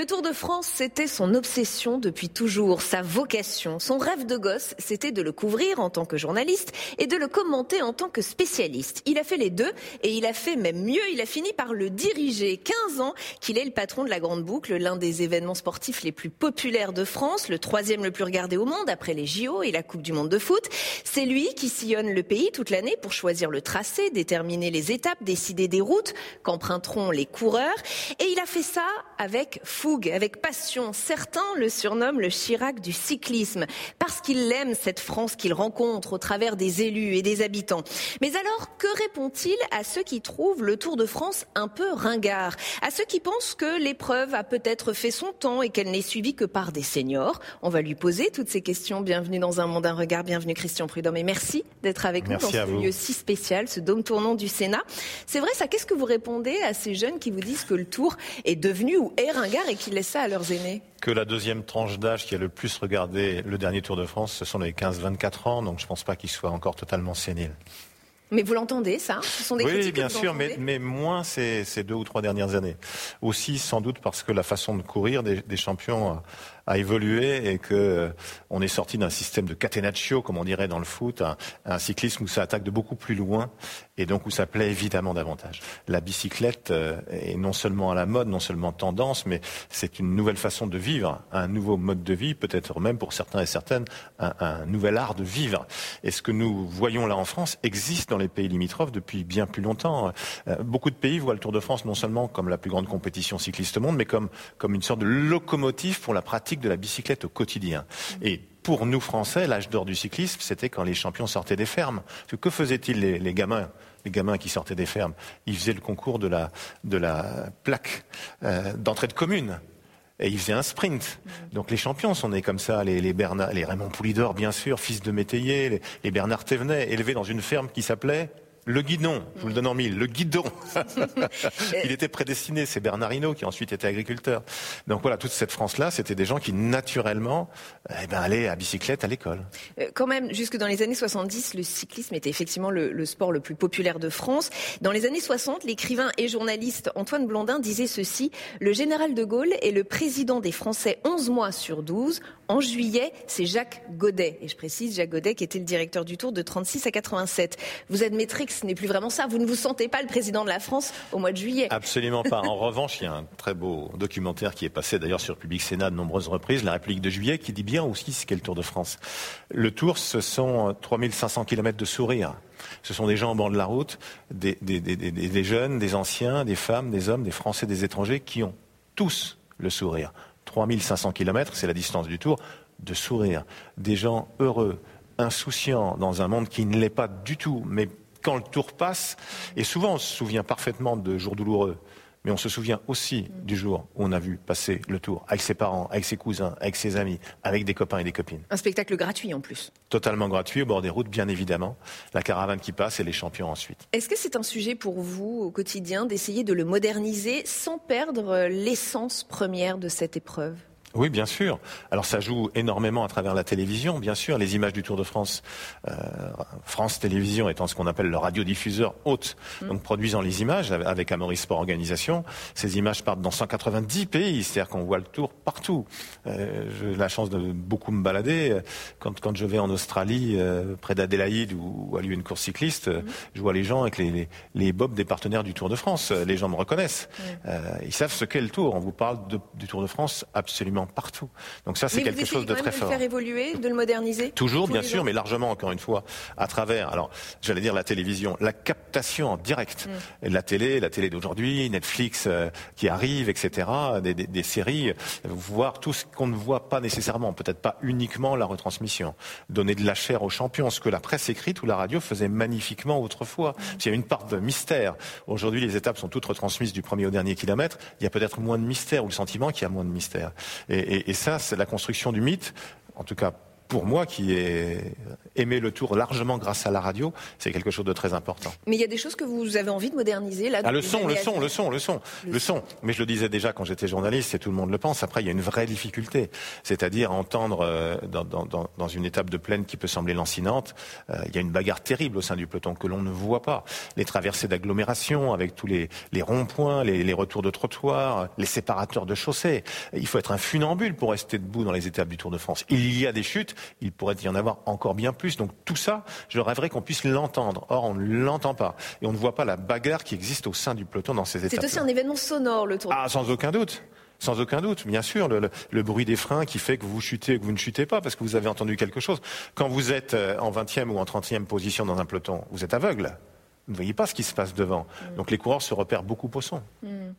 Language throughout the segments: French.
Le Tour de France, c'était son obsession depuis toujours, sa vocation. Son rêve de gosse, c'était de le couvrir en tant que journaliste et de le commenter en tant que spécialiste. Il a fait les deux et il a fait même mieux, il a fini par le diriger. 15 ans qu'il est le patron de la Grande Boucle, l'un des événements sportifs les plus populaires de France, le troisième le plus regardé au monde après les JO et la Coupe du Monde de foot. C'est lui qui sillonne le pays toute l'année pour choisir le tracé, déterminer les étapes, décider des routes qu'emprunteront les coureurs. Et il a fait ça avec fougue, avec passion. Certains le surnomment le Chirac du cyclisme, parce qu'il aime cette France qu'il rencontre au travers des élus et des habitants. Mais alors, que répond-il à ceux qui trouvent le Tour de France un peu ringard? À ceux qui pensent que l'épreuve a peut-être fait son temps et qu'elle n'est suivie que par des seniors? On va lui poser toutes ces questions. Bienvenue dans Un Monde, un regard. Bienvenue Christian Prudhomme. Et merci d'être avec merci nous dans ce lieu si spécial, ce dôme tournant du Sénat. C'est vrai ça, qu'est-ce que vous répondez à ces jeunes qui vous disent que le Tour est devenu ou est ringard et qui laissent ça à leurs aînés que la deuxième tranche d'âge qui a le plus regardé le dernier Tour de France, ce sont les 15-24 ans, donc je ne pense pas qu'ils soient encore totalement séniles. Mais vous l'entendez, ça? Ce sont des Oui, bien sûr, mais, mais, moins ces, ces, deux ou trois dernières années. Aussi, sans doute, parce que la façon de courir des, des champions a évolué et que euh, on est sorti d'un système de catenaccio, comme on dirait dans le foot, un, un, cyclisme où ça attaque de beaucoup plus loin et donc où ça plaît évidemment davantage. La bicyclette euh, est non seulement à la mode, non seulement tendance, mais c'est une nouvelle façon de vivre, un nouveau mode de vie, peut-être même pour certains et certaines, un, un nouvel art de vivre. Et ce que nous voyons là en France existe dans les pays limitrophes depuis bien plus longtemps. Euh, beaucoup de pays voient le Tour de France non seulement comme la plus grande compétition cycliste au monde, mais comme, comme une sorte de locomotive pour la pratique de la bicyclette au quotidien. Et pour nous Français, l'âge d'or du cyclisme, c'était quand les champions sortaient des fermes. Que faisaient-ils les, les, gamins les gamins qui sortaient des fermes? Ils faisaient le concours de la, de la plaque euh, d'entrée de commune. Et ils faisaient un sprint. Donc les champions sont nés comme ça, les, les, Bernard, les Raymond Poulidor, bien sûr, fils de métayer, les, les Bernard Thévenet, élevés dans une ferme qui s'appelait le guidon, je vous le donne en mille, le guidon. il était prédestiné, c'est Bernard Hinault qui ensuite était agriculteur. Donc voilà, toute cette France-là, c'était des gens qui naturellement eh ben, allaient à bicyclette à l'école. Euh, quand même, jusque dans les années 70, le cyclisme était effectivement le, le, sport le plus populaire de France. Dans les années 60, l'écrivain et journaliste Antoine Blondin disait ceci, le général de Gaulle est le président des Français 11 mois sur 12. En juillet, c'est Jacques Godet. Et je précise, Jacques Godet qui était le directeur du Tour de 36 à 87. Vous admettrez que ce n'est plus vraiment ça. Vous ne vous sentez pas le président de la France au mois de juillet. Absolument pas. En revanche, il y a un très beau documentaire qui est passé d'ailleurs sur Public Sénat de nombreuses reprises, La République de juillet, qui dit bien aussi ce qu'est le Tour de France. Le Tour, ce sont 3500 km de sourire. Ce sont des gens au bord de la route, des, des, des, des, jeunes, des anciens, des femmes, des hommes, des Français, des étrangers, qui ont tous le sourire. 3500 km, c'est la distance du Tour, de sourire. Des gens heureux, insouciants, dans un monde qui ne l'est pas du tout, mais quand le tour passe, et souvent on se souvient parfaitement de jours douloureux, mais on se souvient aussi du jour où on a vu passer le tour avec ses parents, avec ses cousins, avec ses amis, avec des copains et des copines. Un spectacle gratuit en plus. Totalement gratuit, au bord des routes, bien évidemment. La caravane qui passe et les champions ensuite. Est-ce que c'est un sujet pour vous au quotidien d'essayer de le moderniser sans perdre l'essence première de cette épreuve? Oui, bien sûr. Alors ça joue énormément à travers la télévision, bien sûr. Les images du Tour de France, euh, France Télévisions étant ce qu'on appelle le radiodiffuseur haute, mmh. donc produisant les images avec Amaury Sport Organisation. Ces images partent dans 190 pays, c'est-à-dire qu'on voit le Tour partout. Euh, J'ai la chance de beaucoup me balader. Quand, quand je vais en Australie, euh, près d'Adélaïde, où, où, a lieu une course cycliste, mmh. je vois les gens avec les, les, les, bobs des partenaires du Tour de France. Les gens me reconnaissent. Mmh. ils savent ce qu'est le Tour. On vous parle de, du Tour de France absolument absolument partout. Donc ça, c'est quelque chose de très fort. De le faire évoluer, de le moderniser. Toujours, bien sûr, mais largement, encore une fois, à travers. Alors, j'allais dire la télévision, la captation en direct, mm. la télé, la télé d'aujourd'hui, Netflix euh, qui arrive, etc. Des, des, des, séries, voir tout ce qu'on ne voit pas nécessairement, peut-être pas uniquement la retransmission, donner de la chair aux champions, ce que la presse écrite ou la radio faisait magnifiquement autrefois. Mm. Il y a une part de mystère. Aujourd'hui, les étapes sont toutes retransmises du premier au dernier kilomètre. Il y a peut-être moins de mystère ou le sentiment qu'il y a moins de mystère. Et, ça, c'est la construction du mythe, en tout cas pour moi qui ai aimé le tour largement grâce à la radio, c'est quelque chose de très important. Mais il y a des choses que vous avez envie de moderniser là. Ah, le son, le son, le son, le son, le son. Mais je le disais déjà quand j'étais journaliste, et tout le monde le pense. Après, il y a une vraie difficulté, c'est-à-dire entendre euh, dans, dans, dans, une étape de plaine qui peut sembler lancinante, euh, il y a une bagarre terrible au sein du peloton que l'on ne voit pas. Les traversées d'agglomération avec tous les, les ronds-points, les, les retours de trottoirs, les séparateurs de chaussées. Il faut être un funambule pour rester debout dans les étapes du Tour de France. Il y a des chutes il pourrait y en avoir encore bien plus. Donc tout ça, je rêverais qu'on puisse l'entendre. Or, on ne l'entend pas. Et on ne voit pas la bagarre qui existe au sein du peloton dans ces étapes. C'est aussi un événement sonore, le Tour. Ah, sans aucun doute. Sans aucun doute, bien sûr, le, bruit des freins qui fait que vous chutez ou que vous ne chutez pas parce que vous avez entendu quelque chose. Quand vous êtes euh, en 20e ou en 30e position dans un peloton, vous êtes aveugle. Vous ne voyez pas ce qui se passe devant. Mm. Donc les coureurs se repèrent beaucoup au son. Mm.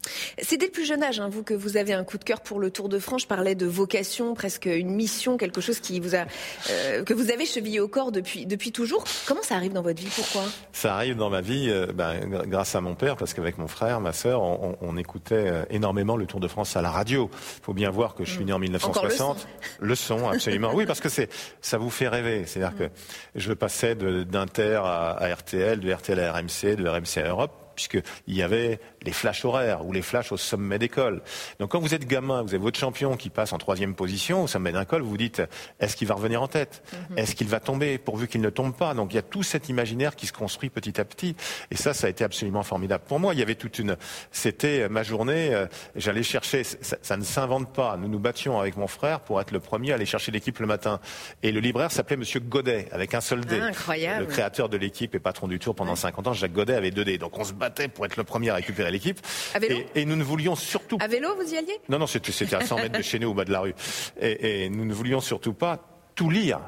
C'est dès le plus jeune âge, hein, vous, que vous avez un coup de cœur pour le Tour de France. Je parlais de vocation, presque une mission, quelque chose qui vous a, euh, que vous avez chevillé au corps depuis, depuis toujours. Comment ça arrive dans votre vie? Pourquoi? Ça arrive dans ma vie euh, ben, grâce à mon père, parce qu'avec mon frère, ma sœur, on, écoutait euh, énormément le Tour de France à la radio. Il faut bien voir que je suis né en 1960. Le, le son, absolument. oui, parce que c'est ça vous fait rêver. C'est-à-dire mm. que je passais d'Inter à, à, RTL, de RTL à RMC, de RMC Europe puisqu'il y avait les flashs horaires ou les flashs au sommet d'école. Donc quand vous êtes gamin, vous avez votre champion qui passe en troisième position au sommet d'un col, vous vous dites est-ce qu'il va revenir en tête? Mhm. Est-ce qu'il va tomber pourvu qu'il ne tombe pas? Donc il y a tout cet imaginaire qui se construit petit à petit. Et ça, ça a été absolument formidable. Pour moi, il y avait toute une... C'était ma journée, euh, j'allais chercher, ça, ne s'invente pas. Nous nous battions avec mon frère pour être le premier à aller chercher l'équipe le matin. Et le libraire s'appelait Monsieur Godet, avec un seul D. Ah, incroyable. Le créateur de l'équipe et patron du Tour pendant 50 ans, Jacques Godet avait deux D. Donc on se battait pour être le premier à récupérer l'équipe. Et, et, nous ne voulions surtout. À vélo, vous y alliez? Non, non, c'était à 100 mètres de chez nous, au bas de la rue. Et, et nous ne voulions surtout pas tout lire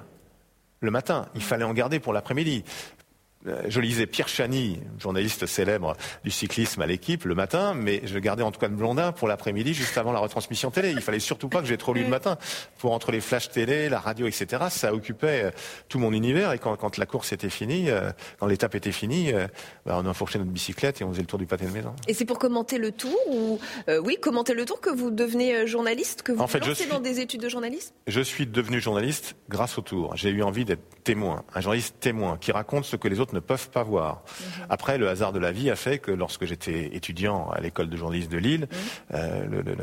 le matin. Il fallait en garder pour l'après-midi. Euh, je lisais Pierre Chani, journaliste célèbre du cyclisme à l'équipe le matin, mais je gardais Antoine Blondin pour l'après-midi, juste avant la retransmission télé. Il fallait surtout pas que j'ai trop lu le matin. Pour entre les flashs télé, la radio, etc., ça occupait euh, tout mon univers. Et quand, quand la course était finie, euh, quand l'étape était finie, bah, on enfourchait notre bicyclette et on faisait le tour du pâté de maison. Et c'est pour commenter le tour ou oui, commenter le tour que vous devenez journaliste, que vous en fait, je suis, dans des études de journaliste Je suis devenu journaliste grâce au tour. J'ai eu envie d'être témoin, un journaliste témoin qui raconte ce que les autres ne peuvent pas voir. Mhm. Après, le hasard de la vie a fait que lorsque j'étais étudiant à l'école de journalisme de Lille, mhm. euh, le, le,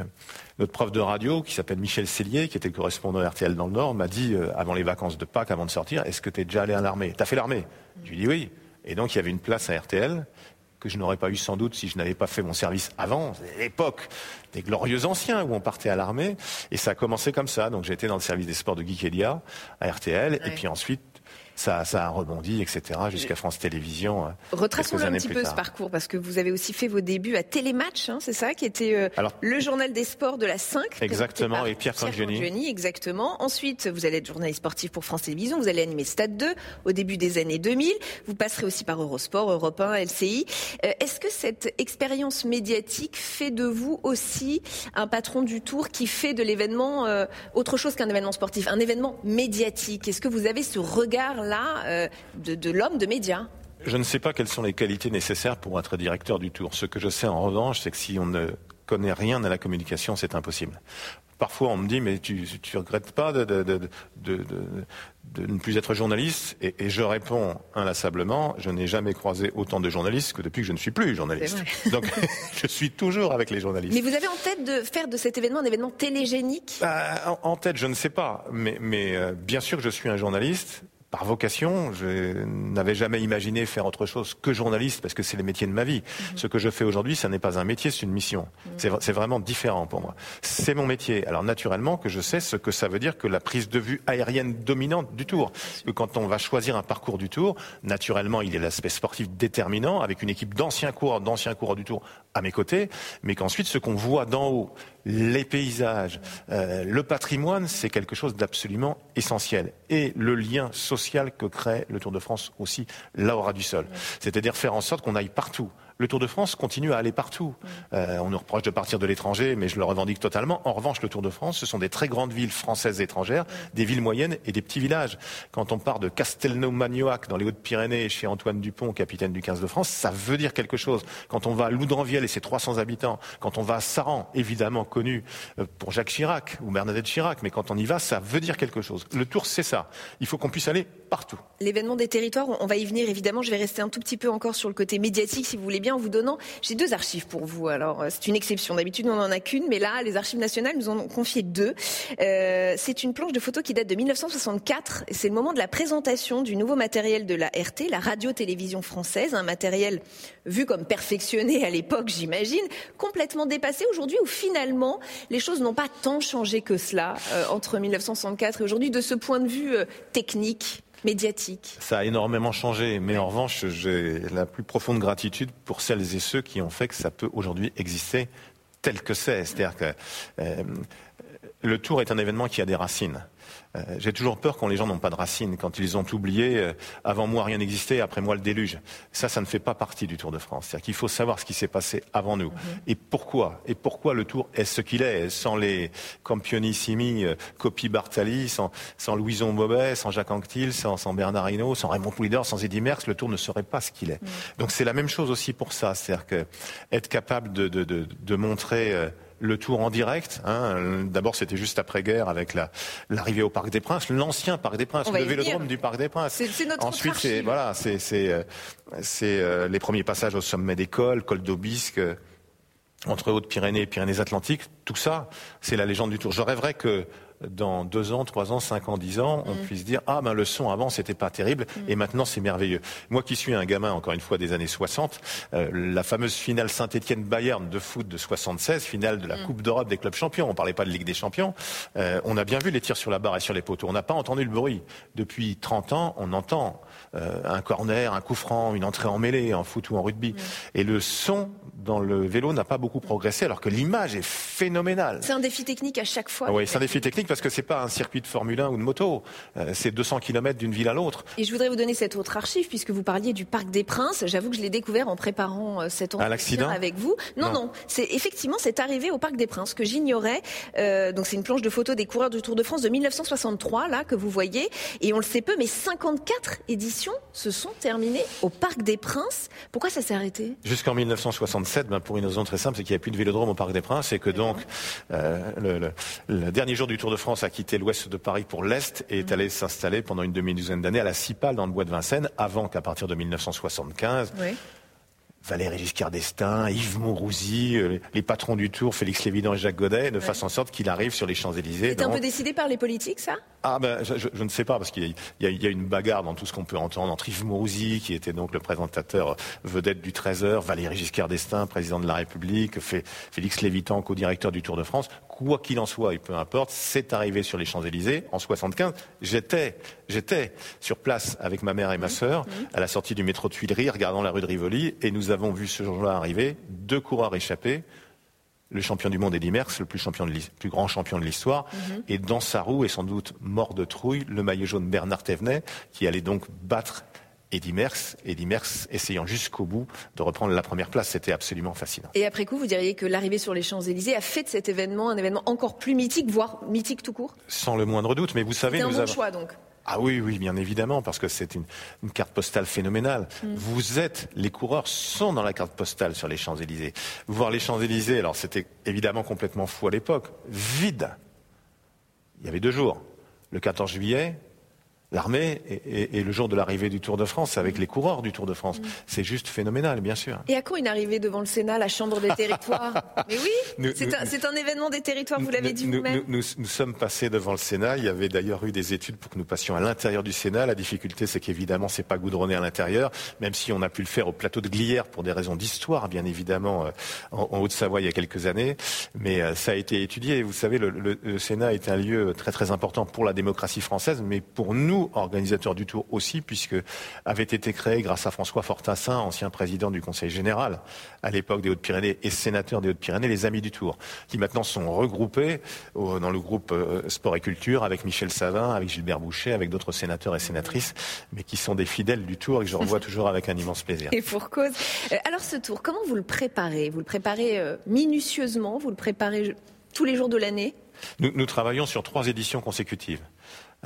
notre prof de radio, qui s'appelle Michel Cellier, qui était correspondant RTL dans le Nord, m'a dit, euh, avant les vacances de Pâques, avant de sortir, est-ce que tu es déjà allé à l'armée? T'as fait l'armée? Je lui dis oui. Et donc, il y avait une place à RTL que je n'aurais pas eu sans doute si je n'avais pas fait mon service avant, l'époque des glorieux anciens où on partait à l'armée, et ça a commencé comme ça. Donc j'ai été dans le service des sports de Guy à RTL, et puis ensuite ça, ça a rebondi, etc., jusqu'à France Télévisions. Euh, Retraçons un petit peu ce parcours, parce que vous avez aussi fait vos débuts à Télématch, hein, c'est ça, qui était euh, le journal des sports de la 5. Exactement, et Pierre Cangioni. exactement. Ensuite, vous allez être journaliste sportif pour France Télévisions, vous allez animer Stade 2 au début des années 2000. Vous passerez aussi par Eurosport, Europe 1, LCI. Euh, est-ce que cette expérience médiatique fait de vous aussi un patron du Tour qui fait de l'événement autre chose qu'un événement sportif, un événement médiatique? Est-ce que vous avez ce regard là euh, de, l'homme de médias Je ne sais pas quelles sont les qualités nécessaires pour être directeur du Tour. Ce que je sais en revanche, c'est que si on ne connaît rien à la communication, c'est impossible. Parfois, on me dit, mais tu ne regrettes pas de, ne plus être journaliste? Et, je réponds inlassablement, je n'ai jamais croisé autant de journalistes que depuis que je ne suis plus journaliste. Donc, je suis toujours avec les journalistes. Mais vous avez en tête de faire de cet événement un événement télégénique? Bah, en, tête, je ne sais pas. Mais, mais euh, bien sûr que je suis un journaliste par vocation. Je n'avais jamais imaginé faire autre chose que journaliste parce que c'est le métier de ma vie. Mhm. Ce que je fais aujourd'hui, ça n'est pas un métier, c'est une mission. Mhm. C'est vraiment différent pour moi. C'est mon métier. Alors naturellement que je sais ce que ça veut dire que la prise de vue aérienne dominante du tour. Que quand on va choisir un parcours du tour, naturellement, il y a l'aspect sportif déterminant avec une équipe d'anciens coureurs, d'anciens coureurs du tour à mes côtés, mais qu'ensuite ce qu'on voit d'en haut, les paysages, euh, le patrimoine, c'est quelque chose d'absolument essentiel. Et le lien social que crée le Tour de France aussi, là aura du sol. C'est-à-dire faire en sorte qu'on aille partout le Tour de France continue à aller partout. Euh, on nous reproche de partir de l'étranger, mais je le revendique totalement. En revanche, le Tour de France, ce sont des très grandes villes françaises et étrangères, des villes moyennes et des petits villages. Quand on part de Castelnau-Magnoac, dans les Hautes-Pyrénées, chez Antoine Dupont, capitaine du 15 de France, ça veut dire quelque chose. Quand on va à Loudranvielle et ses 300 habitants, quand on va à Saran, évidemment connu euh, pour Jacques Chirac ou Bernadette Chirac, mais quand on y va, ça veut dire quelque chose. Le Tour, c'est ça. Il faut qu'on puisse aller L'événement des territoires, on va y venir évidemment. Je vais rester un tout petit peu encore sur le côté médiatique, si vous voulez bien en vous donnant. J'ai deux archives pour vous. Alors, euh, c'est une exception. D'habitude, on n'en a qu'une, mais là, les archives nationales nous en ont confié deux. Euh, c'est une planche de photos qui date de 1964. C'est le moment de la présentation du nouveau matériel de la RT, la radio-télévision française, un matériel vu comme perfectionné à l'époque, j'imagine, complètement dépassé aujourd'hui, où finalement, les choses n'ont pas tant changé que cela euh, entre 1964 et aujourd'hui, de ce point de vue technique? Ça a énormément changé, mais en revanche, j'ai la plus profonde gratitude pour celles et ceux qui ont fait que ça peut aujourd'hui exister tel que c'est. C'est-à-dire que euh, le tour est un événement qui a des racines. Euh, j'ai toujours peur quand les gens n'ont pas de racines, quand ils ont oublié euh, avant moi rien n'existait, après moi le déluge. Ça, ça ne fait pas partie du Tour de France. C'est-à-dire qu'il faut savoir ce qui s'est passé avant nous mhm. et pourquoi? Et pourquoi le Tour est ce qu'il est, sans les campionissimi, euh, Copy Bartali, sans, sans Louison Bobet, sans Jacques Anquetil, sans, sans Bernard Hinault, sans Raymond Poulidor, sans Eddy Merckx, le Tour ne serait pas ce qu'il est. Mhm. Donc c'est la même chose aussi pour ça. C'est-à-dire que être capable de, de, de, de montrer le tour en direct. Hein. D'abord, c'était juste après-guerre avec l'arrivée au Parc des Princes, l'ancien Parc des Princes, le vélodrome du Parc des Princes. C'est notre Ensuite, c'est voilà, c'est c'est euh, les premiers passages au sommet des cols, col d'Aubisque, euh, entre Hautes-Pyrénées et Pyrénées-Atlantiques. Tout ça, c'est la légende du Tour. Je rêverais que dans deux ans, trois ans, cinq ans, dix ans, on mm. puisse dire ah ben le son avant c'était pas terrible mm. et maintenant c'est merveilleux. Moi qui suis un gamin encore une fois des années 60, euh, la fameuse finale Saint-Étienne Bayern de foot de 76, finale de la mm. Coupe d'Europe des clubs champions, on parlait pas de Ligue des champions, euh, on a bien vu les tirs sur la barre et sur les poteaux, on n'a pas entendu le bruit. Depuis 30 ans, on entend euh, un corner, un coup franc, une entrée en mêlée en foot ou en rugby et le son dans le vélo n'a pas beaucoup progressé alors que l'image est phénoménale. C'est un défi technique à chaque fois. oui, c'est un défi technique parce que c'est pas un circuit de Formule 1 ou de moto. Euh, c'est 200 km d'une ville à l'autre. Et je voudrais vous donner cette autre archive puisque vous parliez du Parc des Princes. J'avoue que je l'ai découvert en préparant euh, cet entretien avec vous. Non, non, c'est effectivement c'est arrivé au Parc des Princes que j'ignorais. Euh, donc c'est une planche de photos des coureurs du Tour de France de 1963 là que vous voyez et on le sait peu, mais 54 éditions se sont terminées au Parc des Princes. Pourquoi ça s'est arrêté? Jusqu'en 1967, ben pour une raison très simple, c'est qu'il n'y a plus de vélodrome au Parc des Princes et que donc le, le dernier jour du Tour de France a quitté l'ouest de Paris pour l'est et est mhm. allé s'installer pendant une demi-douzaine d'années à la Cipale dans le bois de Vincennes, avant qu'à partir de 1975, Valéry Giscard d'Estaing, Yves Mourouzi, euh, les patrons du Tour, Félix Lévidan et Jacques Godet, de façon en sorte qu'il arrive sur les Champs-Élysées. C'est un peu décidé par les politiques, ça? Ah ben, je, ne sais pas, parce qu'il y, a une bagarre dans tout ce qu'on peut entendre entre Yves Mourouzi, qui était donc le présentateur vedette du Trésor, Valéry Giscard d'Estaing, président de la République, Félix Lévitan, co-directeur du Tour de France. Quoi qu'il en soit, et peu importe, c'est arrivé sur les Champs-Élysées en 75. J'étais, j'étais sur place avec ma mère et ma sœur à la sortie du métro de Tuileries, regardant la rue de Rivoli, et nous avons vu ce jour-là arriver deux coureurs échappés le champion du monde Eddy Merckx, le plus, champion de plus grand champion de l'histoire, mhm. et dans sa roue, et sans doute mort de trouille, le maillot jaune Bernard Thévenet, qui allait donc battre Eddy Merckx, Eddy Merckx essayant jusqu'au bout de reprendre la première place. C'était absolument fascinant. Et après coup, vous diriez que l'arrivée sur les Champs-Élysées a fait de cet événement un événement encore plus mythique, voire mythique tout court? Sans le moindre doute, mais vous savez... C'est un bon choix donc ah oui, oui, bien évidemment, parce que c'est une, carte postale phénoménale. Mm. Vous êtes, les coureurs sont dans la carte postale sur les Champs-Élysées. Voir les Champs-Élysées, alors c'était évidemment complètement fou à l'époque, vide. Il y avait deux jours, le 14 juillet l'armée et, le jour de l'arrivée du Tour de France avec les coureurs du Tour de France. Mm. C'est juste phénoménal, bien sûr. Et à quand une arrivée devant le Sénat, la Chambre des territoires Mais oui, c'est un, événement des territoires, vous l'avez dit vous-même. Nous, sommes passés devant le Sénat. Il y avait d'ailleurs eu des études pour que nous passions à l'intérieur du Sénat. La difficulté, c'est qu'évidemment, c'est pas goudronné à l'intérieur, même si on a pu le faire au plateau de Glières pour des raisons d'histoire, bien évidemment, euh, en, Haute-Savoie il y a quelques années. Mais euh, ça a été étudié. Vous savez, le, le Sénat est un lieu très très important pour la démocratie française, mais pour nous, organisateur du Tour aussi, puisque avait été créé grâce à François Fortassin, ancien président du Conseil général à l'époque des Hautes-Pyrénées et sénateur des Hautes-Pyrénées, les Amis du Tour, qui maintenant sont regroupés dans le groupe euh, Sport et Culture avec Michel Savin, avec Gilbert Boucher, avec d'autres sénateurs et sénatrices, mais qui sont des fidèles du Tour et que je revois toujours avec un immense plaisir. Et pour cause. Euh, alors ce Tour, comment vous le préparez? Vous le préparez euh, minutieusement? Vous le préparez tous les jours de l'année? Nous, travaillons sur trois éditions consécutives.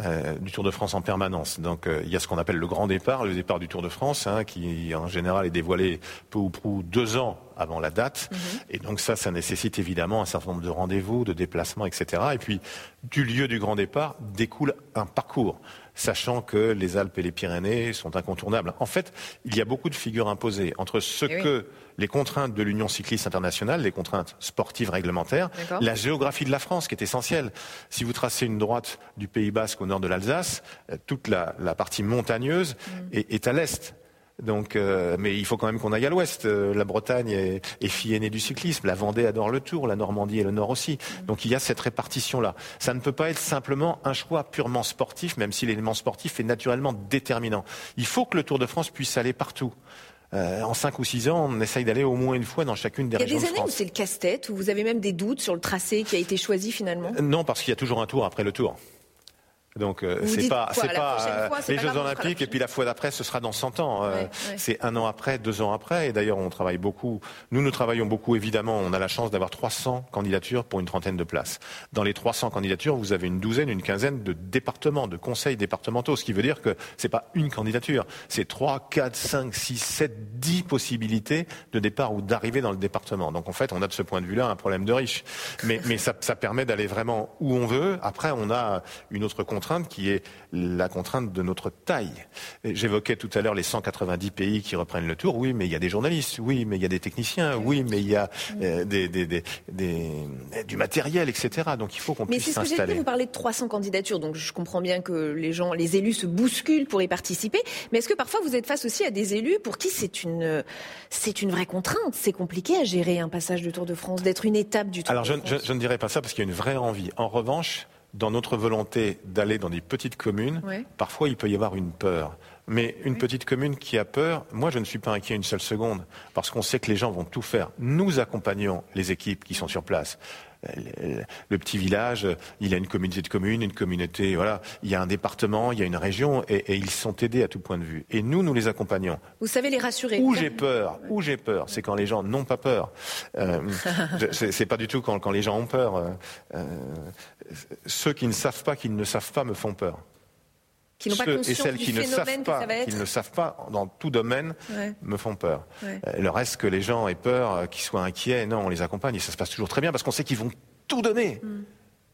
Euh, du Tour de France en permanence. Donc euh, il y a ce qu'on appelle le grand départ, le départ du Tour de France, hein, qui en général est dévoilé peu ou prou deux ans avant la date. Mhm. Et donc ça, ça nécessite évidemment un certain nombre de rendez-vous, de déplacements, etc. Et puis du lieu du grand départ découle un parcours sachant que les Alpes et les Pyrénées sont incontournables. En fait, il y a beaucoup de figures imposées entre ce eh que les contraintes de l'Union cycliste internationale, les contraintes sportives réglementaires, la géographie de la France qui est essentielle. Si vous tracez une droite du Pays Basque au nord de l'Alsace, euh, toute la, partie montagneuse mm. est à l'est. Donc, euh, mais il faut quand même qu'on aille à l'ouest. Euh, la Bretagne est, fille aînée du cyclisme, la Vendée adore le Tour, la Normandie et le Nord aussi. Donc il y a cette répartition-là. Ça ne peut pas être simplement un choix purement sportif, même si l'élément sportif est naturellement déterminant. Il faut que le Tour de France puisse aller partout. Euh, en cinq ou six ans, on essaye d'aller au moins une fois dans chacune des régions. Il y a des années où c'est le casse-tête, où vous avez même des doutes sur le tracé qui a été choisi finalement? Non, parce qu'il y a toujours un tour après le tour. Donc euh, c'est pas c'est pas euh, les Jeux Olympiques et puis la fois d'après ce sera dans 100 ans. Euh, c'est un an après, deux ans après et d'ailleurs on travaille beaucoup. Nous nous travaillons beaucoup évidemment. On a la chance d'avoir 300 candidatures pour une trentaine de places. Dans les 300 candidatures, vous avez une douzaine, une quinzaine de départements, de conseils départementaux, ce qui veut dire que c'est pas une candidature, c'est 3, 4, 5, 6, 7, 10 possibilités de départ ou d'arrivée dans le département. Donc en fait, on a de ce point de vue-là un problème de riche. Mais mais ça, ça permet d'aller vraiment où on veut. Après, on a une autre contrainte qui est la contrainte de notre taille. J'évoquais tout à l'heure les 190 pays qui reprennent le tour. Oui, mais il y a des journalistes. Oui, mais il y a des techniciens. Oui, mais il y a euh, des, du matériel, etc. Donc il faut qu'on puisse s'installer. Mais c'est ce que j'ai dit. Vous parlez de 300 candidatures, donc je comprends bien que les gens, les élus se bousculent pour y participer. Mais est-ce que parfois vous êtes face aussi à des élus pour qui c'est une, c'est une vraie contrainte? C'est compliqué à gérer un passage du Tour de France, d'être une étape du Tour Alors de France. Alors je, je ne dirais pas ça parce qu'il y a une vraie envie. En revanche, dans notre volonté d'aller dans des petites communes, parfois il peut y avoir une peur. Mais une petite commune qui a peur, moi je ne suis pas inquiet une seule seconde, parce qu'on sait que les gens vont tout faire. Nous accompagnons les équipes qui sont sur place le petit village, il a une communauté de communes, une communauté, voilà, il y a un département, il y a une région, et, ils sont aidés à tout point de vue. Et nous, nous les accompagnons. Vous savez les rassurer. Où j'ai peur, où j'ai peur, c'est quand les gens n'ont pas peur. Euh, c'est pas du tout quand, les gens ont peur. Euh, euh, ceux qui ne savent pas qu'ils ne savent pas me font peur qui n'ont pas et celles qui ne savent pas, qui ne savent pas dans tout domaine, me font peur. Euh, le reste que les gens aient peur, euh, qu'ils soient inquiets, non, on les accompagne et ça se passe toujours très bien parce qu'on sait qu'ils vont tout donner mm.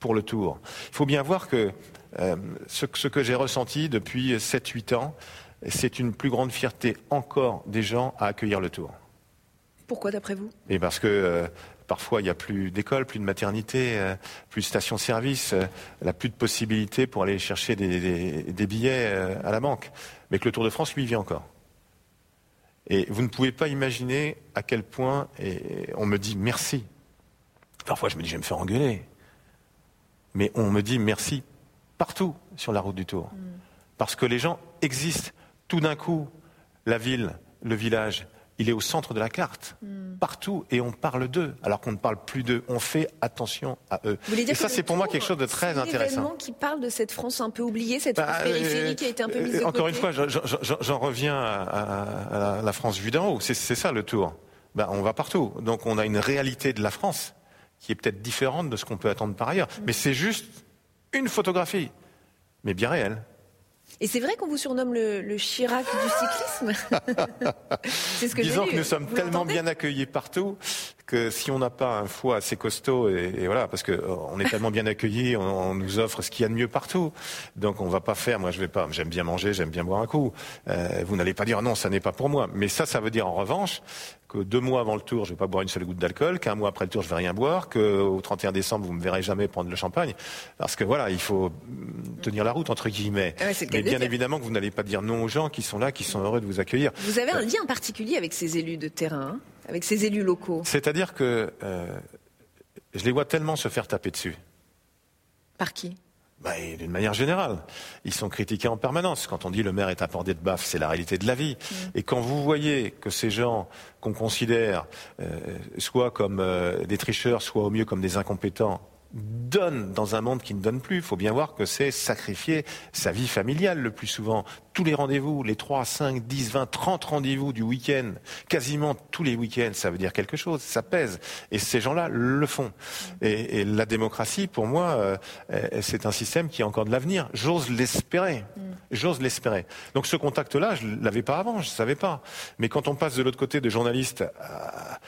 pour le tour. Il faut bien voir que euh, ce, que j'ai ressenti depuis 7-8 ans, c'est une plus grande fierté encore des gens à accueillir le tour. Pourquoi d'après vous? Et parce que Parfois, il n'y a plus d'école, plus de maternité, euh, plus de station-service, euh, a plus de possibilités pour aller chercher des, billets euh, à la banque. Mais que le Tour de France, lui, vit encore. Et vous ne pouvez pas imaginer à quel point et on me dit merci. Parfois, je me dis, je vais me faire engueuler. Mais on me dit merci partout sur la route du Tour. Mm. Parce que les gens existent. Tout d'un coup, la ville, le village, il est au centre de la carte, hmm. partout, et on parle d'eux, alors qu'on ne parle plus d'eux. On fait attention à eux. et ça, c'est pour moi quelque chose de très intéressant. qui parle de cette France un peu oubliée, cette bah, France périphérique qui a été un peu mise de Encore une fois, j'en reviens à, la France vue d'en haut. C'est ça le tour. Ben, on va partout. Donc on a une réalité de la France qui est peut-être différente de ce qu'on peut attendre par ailleurs. Hmm. Mais c'est juste une photographie, mais bien réelle. Et c'est vrai qu'on vous surnomme le, Chirac du cyclisme C'est ce que Disons que nous sommes tellement bien accueillis partout que si on n'a pas un foie assez costaud, et, voilà, parce que euh, est tellement bien accueillis, on, nous offre ce qu'il y a de mieux partout. Donc on va pas faire, moi je vais pas, j'aime bien manger, j'aime bien boire un coup. Euh, vous n'allez pas dire non, ça n'est pas pour moi. Mais ça, ça veut dire en revanche que deux mois avant le tour, je vais pas boire une seule goutte d'alcool, qu'un mois après le tour, je vais rien boire, qu'au 31 décembre, vous me verrez jamais prendre le champagne. Parce que voilà, il faut tenir la route, entre guillemets. Ah Mais bien évidemment que vous n'allez pas dire non aux gens qui sont là, qui sont heureux de vous accueillir. Vous avez un euh, lien particulier avec ces élus de terrain, hein, avec ces élus locaux C'est-à-dire que euh, je les vois tellement se faire taper dessus. Par qui? Bah, d'une manière générale, ils sont critiqués en permanence. Quand on dit le maire est portée de baffe, c'est la réalité de la vie. Mm. Et quand vous voyez que ces gens qu'on considère euh, soit comme des tricheurs, soit au mieux comme des incompétents, donne dans un monde qui ne donne plus. Il faut bien voir que c'est sacrifier sa vie familiale le plus souvent. Tous les rendez-vous, les 3, 5, 10, 20, 30 rendez-vous du week-end, quasiment tous les week-ends, ça veut dire quelque chose, ça pèse. Et ces gens-là le font. Et, la démocratie, pour moi, euh, c'est un système qui a encore de l'avenir. J'ose l'espérer. Mm. J'ose l'espérer. Donc ce contact-là, je ne l'avais pas avant, je ne savais pas. Mais quand on passe de l'autre côté de journaliste à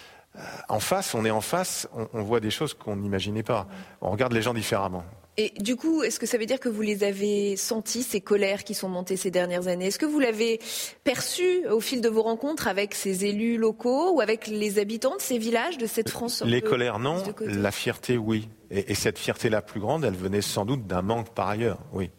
en face, on est en face, on, voit des choses qu'on n'imaginait pas. On regarde les gens différemment. Et du coup, est-ce que ça veut dire que vous les avez sentis, ces colères qui sont montées ces dernières années? Est-ce que vous l'avez perçu au fil de vos rencontres avec ces élus locaux ou avec les habitants de ces villages, de cette France Les colères, non. La fierté, oui. Et, et cette fierté la plus grande, elle venait sans doute d'un manque par ailleurs, oui.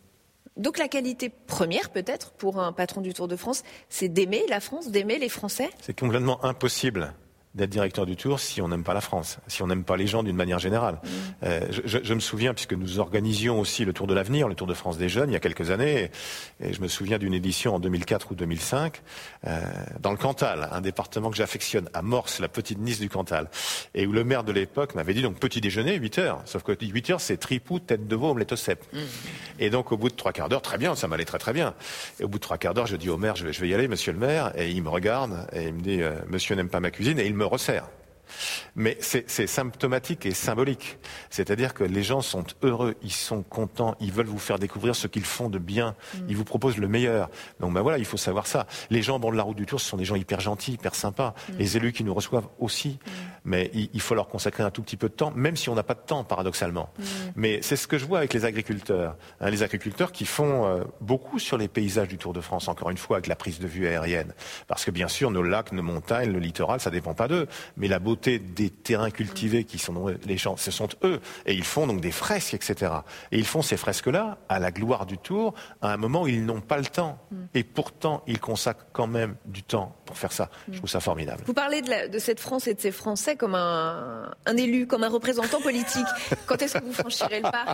Donc la qualité première, peut-être, pour un patron du Tour de France, c'est d'aimer la France, d'aimer les Français? C'est complètement impossible d'être directeur du Tour si on n'aime pas la France, si on n'aime pas les gens d'une manière générale. Mm. Euh, je, je, me souviens, puisque nous organisions aussi le Tour de l'avenir, le Tour de France des jeunes, il y a quelques années, et, je me souviens d'une édition en 2004 ou 2005, euh, dans le Cantal, un département que j'affectionne, à Morse, la petite Nice du Cantal, et où le maire de l'époque m'avait dit donc petit déjeuner, 8 heures, sauf que 8 heures c'est tripou, tête de veau, omelette au cèpe. Mm. Et donc au bout de trois quarts d'heure, très bien, ça m'allait très très bien. Et au bout de trois quarts d'heure, je dis au maire, je vais, je vais y aller, monsieur le maire, et il me regarde, et il me dit, euh, monsieur n'aime pas ma cuisine, et il me resserre. Mais c'est symptomatique et symbolique. C'est-à-dire que les gens sont heureux, ils sont contents, ils veulent vous faire découvrir ce qu'ils font de bien, mm. ils vous proposent le meilleur. Donc ben voilà, il faut savoir ça. Les gens bon de la route du Tour, ce sont des gens hyper gentils, hyper sympas. Mm. Les élus qui nous reçoivent aussi. Mm. Mais il, faut leur consacrer un tout petit peu de temps, même si on n'a pas de temps, paradoxalement. Mais c'est ce que je vois avec les agriculteurs. Hein, les agriculteurs qui font euh, beaucoup sur les paysages du Tour de France, encore une fois, avec la prise de vue aérienne. Parce que bien sûr, nos lacs, nos montagnes, le littoral, ça dépend pas d'eux. Mais la beauté des terrains cultivés qui sont les champs, ce sont eux. Et ils font donc des fresques, etc. Et ils font ces fresques-là à la gloire du Tour, à un moment où ils n'ont pas le temps. Mm. Et pourtant, ils consacrent quand même du temps pour faire ça. Je trouve ça formidable. Vous parlez de, cette France et de ces Français comme un, élu, comme un représentant politique. Quand est-ce que vous franchirez le pas?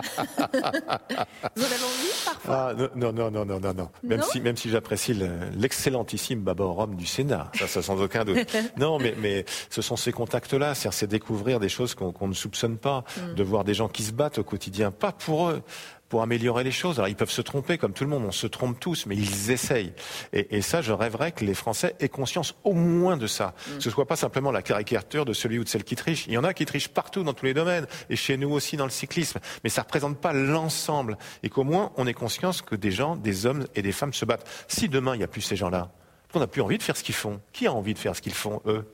Vous en avez envie parfois? Ah, non, non, non, non, non, non. Même si, même si j'apprécie l'excellentissime Baba Rome du Sénat, ça, ça sans aucun doute. non, mais, mais ce sont ces contacts-là, c'est découvrir des choses qu'on ne soupçonne pas, mm. de voir des gens qui se battent au quotidien, pas pour eux, pour améliorer les choses. Alors ils peuvent se tromper comme tout le monde, on se trompe tous, mais ils essayent. Et, et ça, je rêverais que les Français aient conscience au moins de ça. Mm. Ce soit pas simplement la caricature de celui ou de celle qui triche. Il y en a qui trichent partout dans tous les domaines, et chez nous aussi dans le cyclisme. Mais ça représente pas l'ensemble. Et qu'au moins on ait conscience que des gens, des hommes et des femmes se battent. Si demain il n'y a plus ces gens-là, on n'a plus envie de faire ce qu'ils font? Qui a envie de faire ce qu'ils font, eux?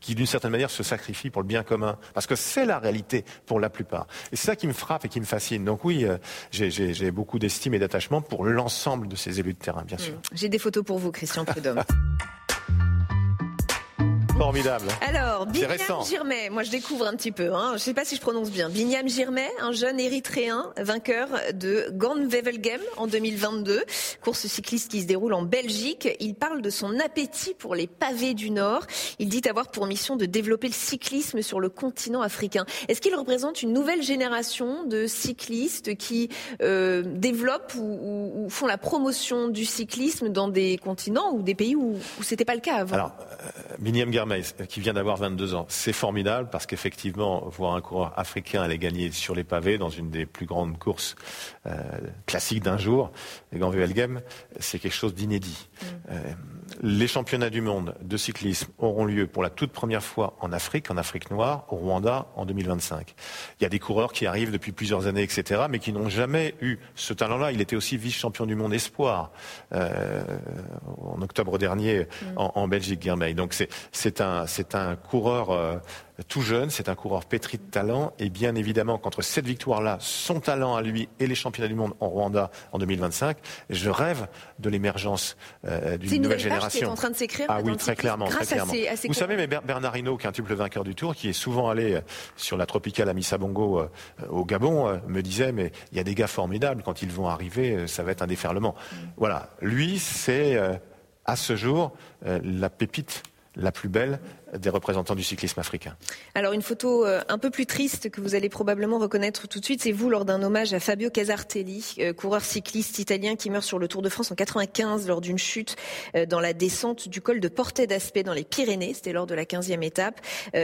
Qui d'une certaine manière se sacrifient pour le bien commun, parce que c'est la réalité pour la plupart. Et c'est ça qui me frappe et qui me fascine. Donc oui, euh, j'ai beaucoup d'estime et d'attachement pour l'ensemble de ces élus de terrain, bien sûr. J'ai des photos pour vous, Christian Prudhomme. Formidable. Alors, Binyam Girmay, moi je découvre un petit peu, hein. je ne sais pas si je prononce bien. Binyam Girmay, un jeune érythréen vainqueur de Gand-Wevelgem en 2022, course cycliste qui se déroule en Belgique. Il parle de son appétit pour les pavés du Nord. Il dit avoir pour mission de développer le cyclisme sur le continent africain. Est-ce qu'il représente une nouvelle génération de cyclistes qui euh, développent ou, font la promotion du cyclisme dans des continents ou des pays où, où c'était pas le cas avant? Alors, euh, qui vient d'avoir 22 ans. C'est formidable parce qu'effectivement, voir un coureur africain aller gagner sur les pavés dans une des plus grandes courses euh, classiques d'un jour, les Grands Game, c'est quelque chose d'inédit. Mm. Euh, les championnats du monde de cyclisme auront lieu pour la toute première fois en Afrique, en Afrique noire, au Rwanda, en 2025. Il y a des coureurs qui arrivent depuis plusieurs années, etc., mais qui n'ont jamais eu ce talent-là. Il était aussi vice-champion du monde espoir. Euh, octobre dernier mm. en, Belgique, Guirmeil. Donc c'est un, un coureur euh, tout jeune, c'est un coureur pétri de talent. Et bien évidemment qu'entre cette victoire-là, son talent à lui et les championnats du monde en Rwanda en 2025, je rêve de l'émergence euh, d'une nouvelle, génération. Qui est en train de s'écrire. Ah oui, très clairement. Très clairement. Vous savez, mais Bernard Hinault, qui est un triple vainqueur du Tour, qui est souvent allé euh, sur la tropicale à Missabongo au Gabon, me disait, mais il y a des gars formidables. Quand ils vont arriver, ça va être un déferlement. Voilà. Lui, c'est à ce jour la pépite la plus belle des représentants du cyclisme africain. Alors une photo euh, un peu plus triste que vous allez probablement reconnaître tout de suite, c'est vous lors d'un hommage à Fabio Casartelli, euh, coureur cycliste italien qui meurt sur le Tour de France en 95 lors d'une chute euh, dans la descente du col de Portet d'Aspet dans les Pyrénées. C'était lors de la 15e étape.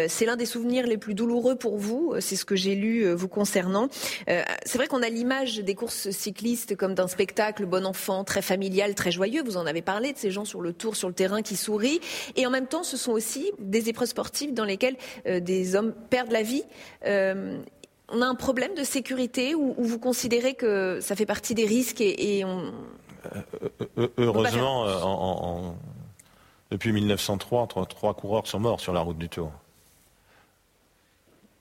C'est l'un des souvenirs les plus douloureux pour vous. C'est ce que j'ai lu vous concernant. C'est vrai qu'on a l'image des courses cyclistes comme d'un spectacle bon enfant, très familial, très joyeux. Vous en avez parlé de ces gens sur le tour, sur le terrain qui sourient. Et en même temps, ce sont aussi des épreuves sportives dans lesquelles euh, des hommes perdent la vie. Euh, on a un problème de sécurité ou, vous considérez que ça fait partie des risques et, on... Euh, heureusement, depuis 1903, trois coureurs sont morts sur la route du Tour.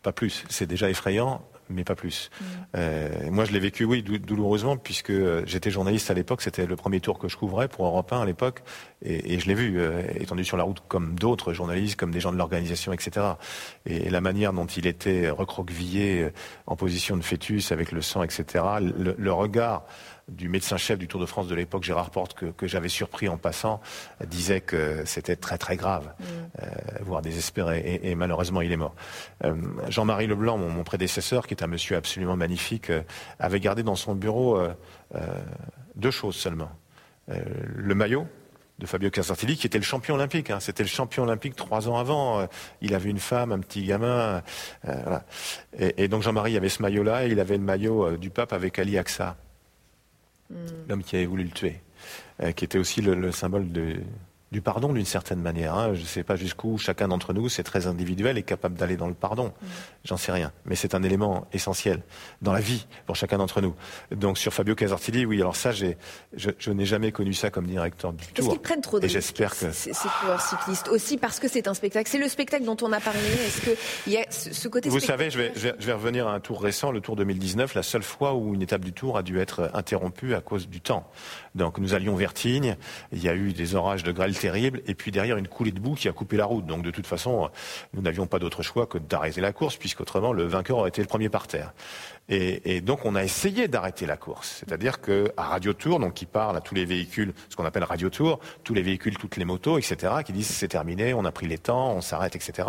Pas plus. C'est déjà effrayant mais pas plus. Mm. Euh, moi, je l'ai vécu, oui, douloureusement, puisque euh, j'étais journaliste à l'époque. C'était le premier tour que je couvrais pour Europe 1 à l'époque, et, je l'ai vu euh, étendu sur la route comme d'autres journalistes, comme des gens de l'organisation, etc. Et, la manière dont il était recroquevillé en position de fœtus avec le sang, etc. le regard du médecin-chef du Tour de France de l'époque, Gérard Porte, que, j'avais surpris en passant, disait que c'était très très grave, mm. euh, voire désespéré. Et, malheureusement, il est mort. Euh, Jean-Marie Leblanc, mon, prédécesseur, qui est un monsieur absolument magnifique, euh, avait gardé dans son bureau deux choses seulement. le maillot, de Fabio Casartelli, qui était le champion olympique. Hein. C'était le champion olympique trois ans avant. il avait une femme, un petit gamin. et, donc Jean-Marie avait ce maillot-là, et il avait le maillot du pape avec Ali Aksa. Mm. l'homme qui avait voulu le tuer, euh, qui était aussi le, symbole du pardon d'une certaine manière. Hein. Je ne sais pas jusqu'où chacun d'entre nous, c'est très individuel, est capable d'aller dans le pardon. Mm. J'en sais rien. Mais c'est un élément essentiel dans la vie pour chacun d'entre nous. Donc sur Fabio Casartilli, oui, alors ça, je, je n'ai jamais connu ça comme directeur du Tour. Est-ce qu'ils prennent trop de j'espère que... Ces coureurs cyclistes aussi parce que c'est un spectacle. C'est le spectacle dont on a parlé. Est-ce qu'il y a ce côté Vous savez, je vais, je vais, revenir à un tour récent, le Tour 2019, la seule fois où une étape du Tour a dû être interrompue à cause du temps. Donc nous allions vers Tignes, il y a eu des orages de grêle terribles, et puis derrière une coulée de boue qui a coupé la route. Donc de toute façon, nous n'avions pas d'autre choix que d'arrêter la course, puisqu'autrement le vainqueur aurait été le premier par terre. Et, donc on a essayé d'arrêter la course. C'est-à-dire qu'à Radio Tour, donc qui parle à tous les véhicules, ce qu'on appelle Radio Tour, tous les véhicules, toutes les motos, etc., qui disent c'est terminé, on a pris les temps, on s'arrête, etc.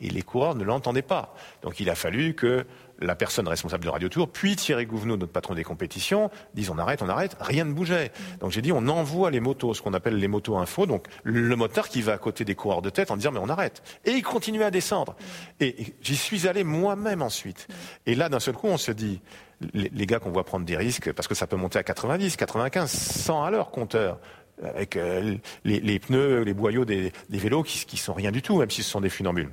Et les coureurs ne l'entendaient pas. Donc il a fallu que la personne responsable de Radio Tour, puis Thierry Gouvenot, notre patron des compétitions, disent on arrête, on arrête, rien ne bougeait. Donc j'ai dit on envoie les motos, ce qu'on appelle les motos info, donc le moteur qui va à côté des coureurs de tête en disant mais on arrête. Et il continue à descendre. Et j'y suis allé moi-même ensuite. Et là d'un seul coup on se dit les, gars qu'on voit prendre des risques, parce que ça peut monter à 90, 95, 100 à l'heure compteur avec euh, les, pneus, les boyaux des, vélos qui, qui sont rien du tout, même si ce sont des funambules.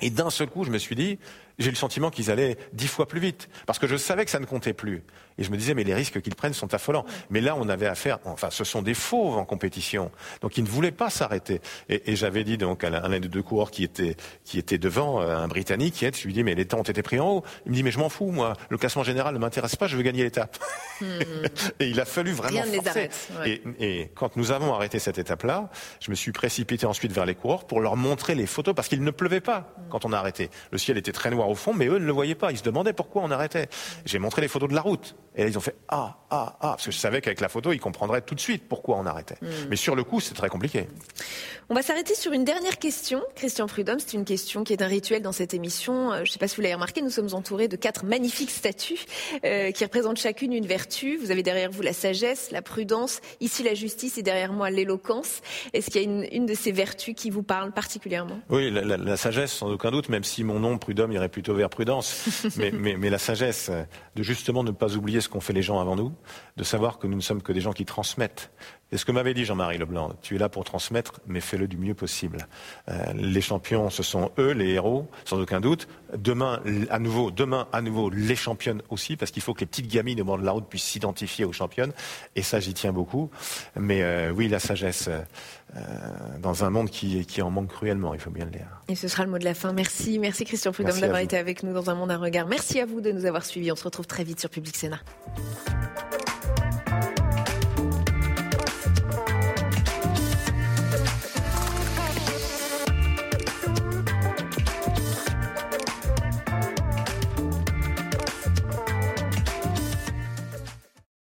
Et d'un seul coup, je me suis dit, j'ai eu le sentiment qu'ils allaient dix fois plus vite, parce que je savais que ça ne comptait plus. Et je me disais, mais les risques qu'ils prennent sont affolants. Mais là, on avait affaire, enfin, ce sont des fauves en compétition, donc ils ne voulaient pas s'arrêter. Et, j'avais dit donc à l'un des deux coureurs qui était qui était devant, euh, un Britannique, qui est, je lui dis, mais les temps ont été pris en haut. Il me dit, mais je m'en fous, moi, le classement général ne m'intéresse pas, je veux gagner l'étape. Hmm. et il a fallu vraiment Rien forcer. et, et quand nous avons arrêté cette étape-là, je me suis précipité ensuite vers les coureurs pour leur montrer les photos, parce qu'il ne pleuvait pas quand on a arrêté. Le ciel était très noir au fond, mais eux ne le voyaient pas. Ils se demandaient pourquoi on arrêtait. J'ai montré les photos de la route. Et là, ils ont fait ah, ah, ah, parce que je savais qu'avec la photo, ils comprendraient tout de suite pourquoi on arrêtait. Hmm. Mais sur le coup, c'est très compliqué. On va s'arrêter sur une dernière question. Christian Prudhomme, c'est une question qui est un rituel dans cette émission. Euh, je ne sais pas si vous l'avez remarqué, nous sommes entourés de quatre magnifiques statues euh, qui représentent chacune une vertu. Vous avez derrière vous la sagesse, la prudence, ici la justice et derrière moi l'éloquence. Est-ce qu'il y a une, de ces vertus qui vous parle particulièrement? Oui, la, sagesse, sans aucun doute, même si mon nom Prudhomme irait plutôt vers prudence. mais, mais la sagesse, de justement ne pas oublier ce qu'ont fait les gens avant nous, de savoir que nous ne sommes que des gens qui transmettent C'est ce que m'avait dit Jean-Marie Leblanc. Tu es là pour transmettre, mais fais-le du mieux possible. Euh, les champions, ce sont eux, les héros, sans aucun doute. Demain, à nouveau, demain, à nouveau, les championnes aussi, parce qu'il faut que les petites gamines au bord de la route puissent s'identifier aux championnes. Et ça, j'y tiens beaucoup. Mais euh, oui, la sagesse, euh, dans un monde qui, qui en manque cruellement, il faut bien le dire. Et ce sera le mot de la fin. Merci, merci Christian Prudhomme d'avoir été avec nous dans un monde à regard. Merci à vous de nous avoir suivis. On se retrouve très vite sur Public Sénat.